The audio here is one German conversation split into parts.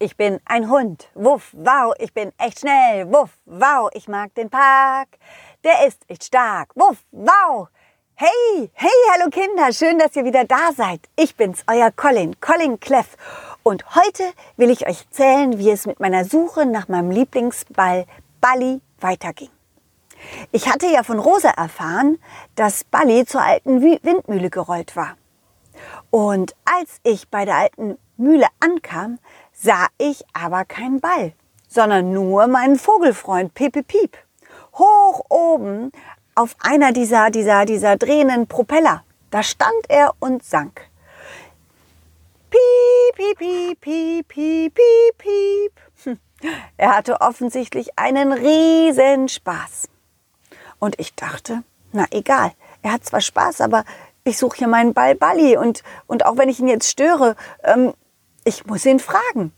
ich bin ein Hund. Wuff, wow, ich bin echt schnell. Wuff, wow, ich mag den Park. Der ist echt stark. Wuff, wow. Hey, hey, hallo Kinder, schön, dass ihr wieder da seid. Ich bin's, euer Colin, Colin Cleff. Und heute will ich euch erzählen, wie es mit meiner Suche nach meinem Lieblingsball Balli weiterging. Ich hatte ja von Rosa erfahren, dass Balli zur alten Windmühle gerollt war. Und als ich bei der alten Mühle ankam, sah ich aber keinen Ball, sondern nur meinen Vogelfreund Pepe Piep. Hoch oben auf einer dieser, dieser, dieser drehenden Propeller. Da stand er und sang. Piep, piep, piep, piep, piep, piep, piep. Hm. Er hatte offensichtlich einen riesen Spaß. Und ich dachte, na egal, er hat zwar Spaß, aber ich suche hier meinen Ball Balli und, und auch wenn ich ihn jetzt störe, ähm, ich muss ihn fragen.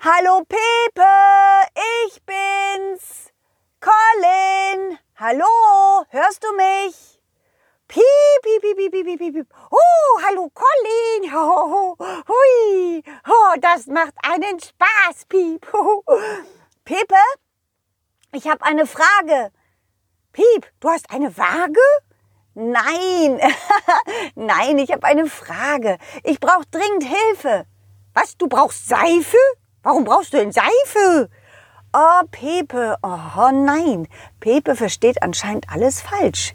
Hallo Pepe, ich bin's. Colin, hallo, hörst du mich? Piep, piep, piep, piep, piep, piep, piep. Oh, hallo Colin. Oh, hui. Oh, das macht einen Spaß, Piep. Pepe, ich habe eine Frage. Piep, du hast eine Waage? Nein, nein, ich habe eine Frage. Ich brauche dringend Hilfe. Was, du brauchst Seife? Warum brauchst du denn Seife? Oh, Pepe, oh nein, Pepe versteht anscheinend alles falsch.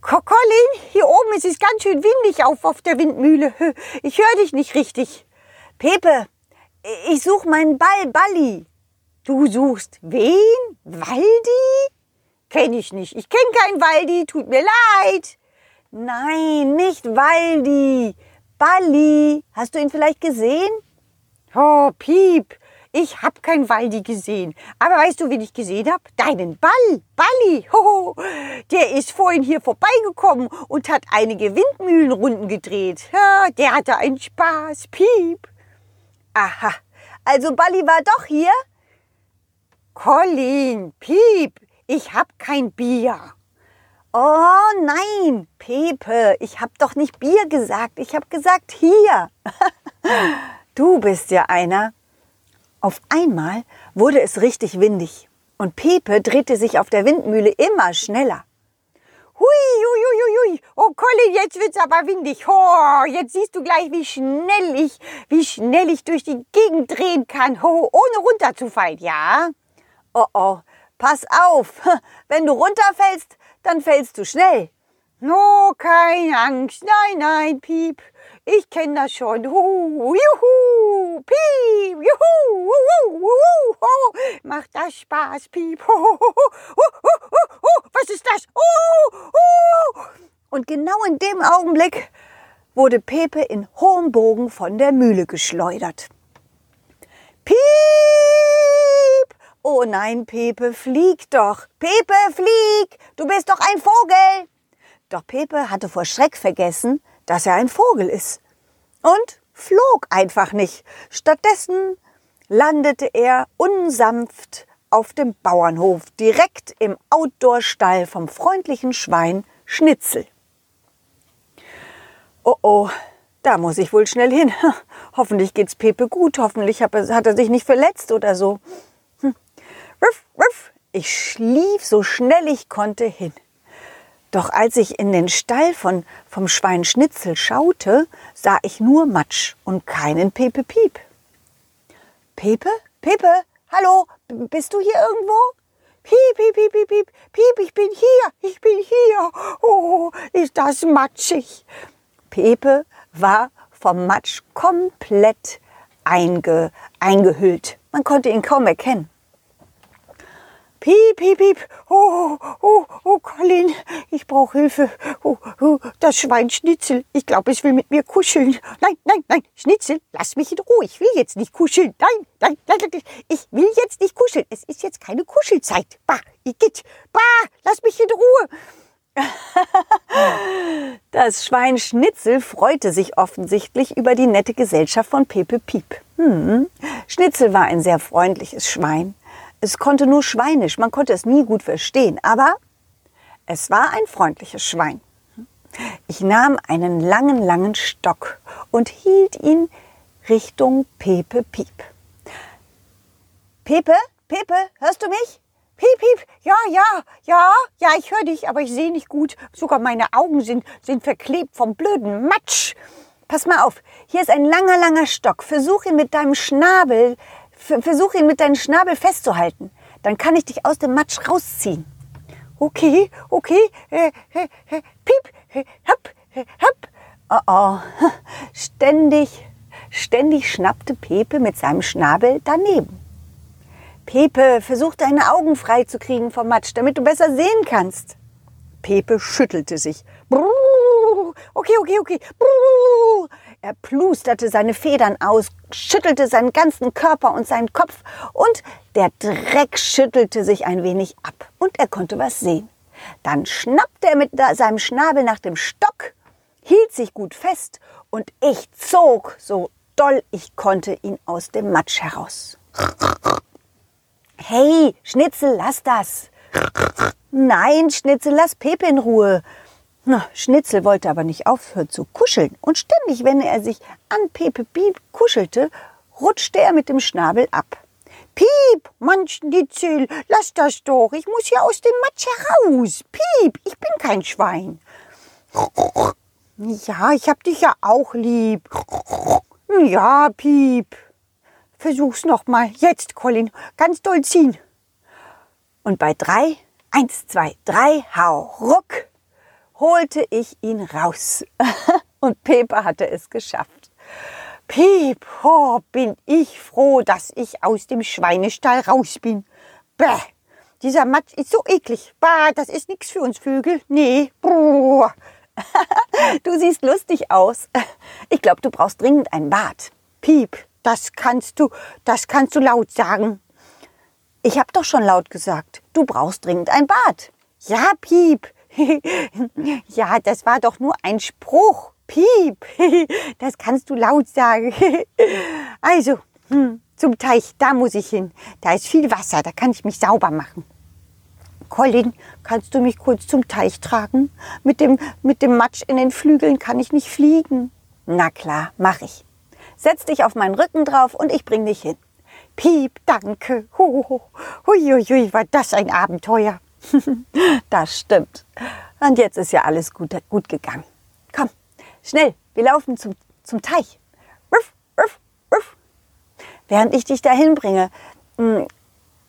Colin, hier oben ist es ganz schön windig auf, auf der Windmühle. Ich höre dich nicht richtig. Pepe, ich suche meinen Ball, Balli. Du suchst wen? Waldi? Kenn ich nicht. Ich kenne keinen Waldi, tut mir leid. Nein, nicht Waldi. Balli. Hast du ihn vielleicht gesehen? Oh, Piep. Ich hab kein Waldi gesehen. Aber weißt du, wen ich gesehen hab? Deinen Ball, Balli. Hoho. Der ist vorhin hier vorbeigekommen und hat einige Windmühlenrunden gedreht. Ja, der hatte einen Spaß. Piep. Aha. Also Balli war doch hier? Colin, Piep, ich hab kein Bier. Oh nein, Pepe, ich hab doch nicht Bier gesagt, ich hab gesagt hier. du bist ja einer. Auf einmal wurde es richtig windig und Pepe drehte sich auf der Windmühle immer schneller. Hui, hui, hui, hui. Oh, Colin, jetzt wird's aber windig. Oh, jetzt siehst du gleich, wie schnell ich, wie schnell ich durch die Gegend drehen kann, oh, ohne runterzufallen, ja? Oh oh, pass auf, wenn du runterfällst, dann fällst du schnell. No, keine Angst, nein, nein, Piep, ich kenne das schon. Hu, juhu, Piep, juhu, wuhu, wuhu, ho. macht das Spaß, Piep. Ho, ho, was ist das? Und genau in dem Augenblick wurde Pepe in hohem Bogen von der Mühle geschleudert. Piep! Oh nein, Pepe, flieg doch. Pepe, flieg! Du bist doch ein Vogel! Doch Pepe hatte vor Schreck vergessen, dass er ein Vogel ist. Und flog einfach nicht. Stattdessen landete er unsanft auf dem Bauernhof, direkt im Outdoor-Stall vom freundlichen Schwein Schnitzel. Oh oh, da muss ich wohl schnell hin. Hoffentlich geht's Pepe gut, hoffentlich hat er sich nicht verletzt oder so. Ich schlief so schnell ich konnte hin. Doch als ich in den Stall von, vom Schwein Schnitzel schaute, sah ich nur Matsch und keinen Pepe Piep. Pepe? Pepe? Hallo? Bist du hier irgendwo? Piep, piep, piep, piep, piep, piep, ich bin hier, ich bin hier. Oh, ist das matschig. Pepe war vom Matsch komplett einge, eingehüllt. Man konnte ihn kaum erkennen. Piep, piep, piep. Oh, oh, oh, Colin, ich brauche Hilfe. Oh, oh, das Schwein Schnitzel. Ich glaube, es will mit mir kuscheln. Nein, nein, nein, Schnitzel, lass mich in Ruhe. Ich will jetzt nicht kuscheln. Nein, nein, nein, nein ich will jetzt nicht kuscheln. Es ist jetzt keine Kuschelzeit. Bah, Igitt. Bah, lass mich in Ruhe. Das Schwein Schnitzel freute sich offensichtlich über die nette Gesellschaft von Pepe Piep. Hm. Schnitzel war ein sehr freundliches Schwein. Es konnte nur Schweinisch, man konnte es nie gut verstehen, aber es war ein freundliches Schwein. Ich nahm einen langen, langen Stock und hielt ihn Richtung Pepe Piep. Pepe, Pepe, hörst du mich? Piep, piep, ja, ja, ja, ja, ich höre dich, aber ich sehe nicht gut. Sogar meine Augen sind, sind verklebt vom blöden Matsch. Pass mal auf, hier ist ein langer, langer Stock. Versuch ihn mit deinem Schnabel, versuch ihn mit deinem Schnabel festzuhalten. Dann kann ich dich aus dem Matsch rausziehen. Okay, okay, äh, äh, äh, piep, hopp, hopp. Oh, oh, ständig, ständig schnappte Pepe mit seinem Schnabel daneben. Pepe, versuch deine Augen frei zu kriegen vom Matsch, damit du besser sehen kannst. Pepe schüttelte sich. Okay, okay, okay. Er plusterte seine Federn aus, schüttelte seinen ganzen Körper und seinen Kopf und der Dreck schüttelte sich ein wenig ab und er konnte was sehen. Dann schnappte er mit seinem Schnabel nach dem Stock, hielt sich gut fest und ich zog so doll ich konnte ihn aus dem Matsch heraus. Hey, Schnitzel, lass das. Nein, Schnitzel, lass Pepe in Ruhe. Na, Schnitzel wollte aber nicht aufhören zu kuscheln und ständig, wenn er sich an Pepe Piep kuschelte, rutschte er mit dem Schnabel ab. Piep, Mann, Schnitzel, lass das doch, ich muss hier aus dem Matsch heraus. Piep, ich bin kein Schwein. Ja, ich hab dich ja auch lieb. Ja, Piep. Versuch's nochmal. Jetzt, Colin. Ganz doll ziehen. Und bei drei, eins, zwei, drei, hau, ruck, holte ich ihn raus. Und Pepe hatte es geschafft. Piep, oh, bin ich froh, dass ich aus dem Schweinestall raus bin. Bäh, dieser Matsch ist so eklig. Bah, das ist nichts für uns Vögel. Nee. Bruh. Du siehst lustig aus. Ich glaube, du brauchst dringend ein Bad. Piep, das kannst du, das kannst du laut sagen. Ich hab doch schon laut gesagt, du brauchst dringend ein Bad. Ja, Piep. ja, das war doch nur ein Spruch. Piep. das kannst du laut sagen. also, hm, zum Teich, da muss ich hin. Da ist viel Wasser, da kann ich mich sauber machen. Colin, kannst du mich kurz zum Teich tragen? Mit dem, mit dem Matsch in den Flügeln kann ich nicht fliegen. Na klar, mach ich. Setz dich auf meinen Rücken drauf und ich bring dich hin. Piep, danke. Huiuiui, war das ein Abenteuer. das stimmt. Und jetzt ist ja alles gut, gut gegangen. Komm, schnell, wir laufen zum, zum Teich. Ruff, ruff, ruff. Während ich dich dahin bringe, hm,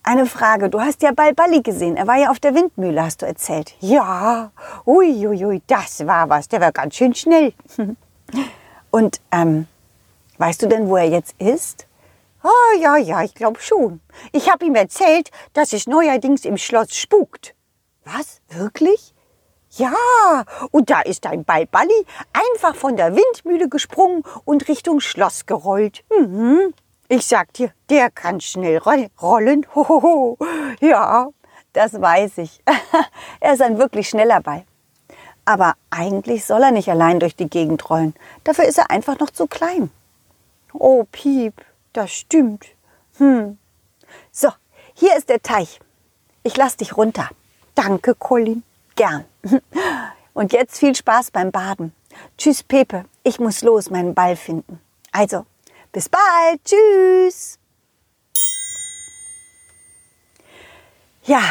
eine Frage. Du hast ja Balballi gesehen. Er war ja auf der Windmühle, hast du erzählt. Ja, uiuiui, das war was. Der war ganz schön schnell. Und ähm, Weißt du denn, wo er jetzt ist? Oh, ja, ja, ich glaube schon. Ich habe ihm erzählt, dass es neuerdings im Schloss spukt. Was? Wirklich? Ja, und da ist ein Balballi einfach von der Windmühle gesprungen und Richtung Schloss gerollt. Mhm. Ich sag dir, der kann schnell rollen. Hohoho. Ja, das weiß ich. er ist ein wirklich schneller Ball. Aber eigentlich soll er nicht allein durch die Gegend rollen. Dafür ist er einfach noch zu klein. Oh, Piep, das stimmt. Hm. So, hier ist der Teich. Ich lass dich runter. Danke, Colin. Gern. Und jetzt viel Spaß beim Baden. Tschüss, Pepe. Ich muss los meinen Ball finden. Also, bis bald. Tschüss. Ja,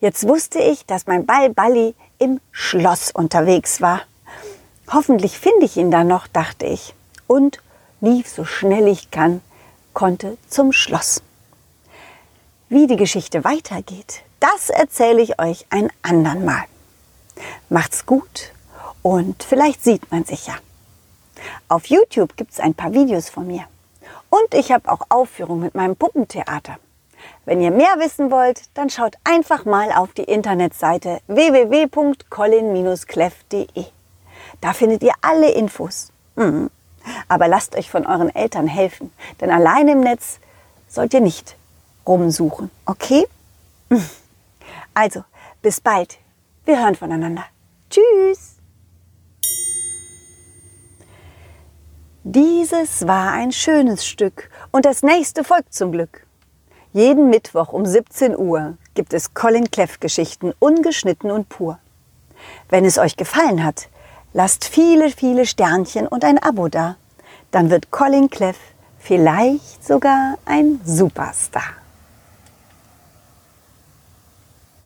jetzt wusste ich, dass mein Ball Balli im Schloss unterwegs war. Hoffentlich finde ich ihn da noch, dachte ich. Und lief so schnell ich kann, konnte zum Schloss. Wie die Geschichte weitergeht, das erzähle ich euch ein andern Mal. Macht's gut und vielleicht sieht man sich ja. Auf YouTube gibt's ein paar Videos von mir. Und ich habe auch Aufführungen mit meinem Puppentheater. Wenn ihr mehr wissen wollt, dann schaut einfach mal auf die Internetseite www.colin-cleff.de. Da findet ihr alle Infos. Mhm. Aber lasst euch von euren Eltern helfen, denn allein im Netz sollt ihr nicht rumsuchen, okay? Also, bis bald. Wir hören voneinander. Tschüss. Dieses war ein schönes Stück und das nächste folgt zum Glück. Jeden Mittwoch um 17 Uhr gibt es Colin Cleff Geschichten ungeschnitten und pur. Wenn es euch gefallen hat, Lasst viele, viele Sternchen und ein Abo da. Dann wird Colin Cleff vielleicht sogar ein Superstar.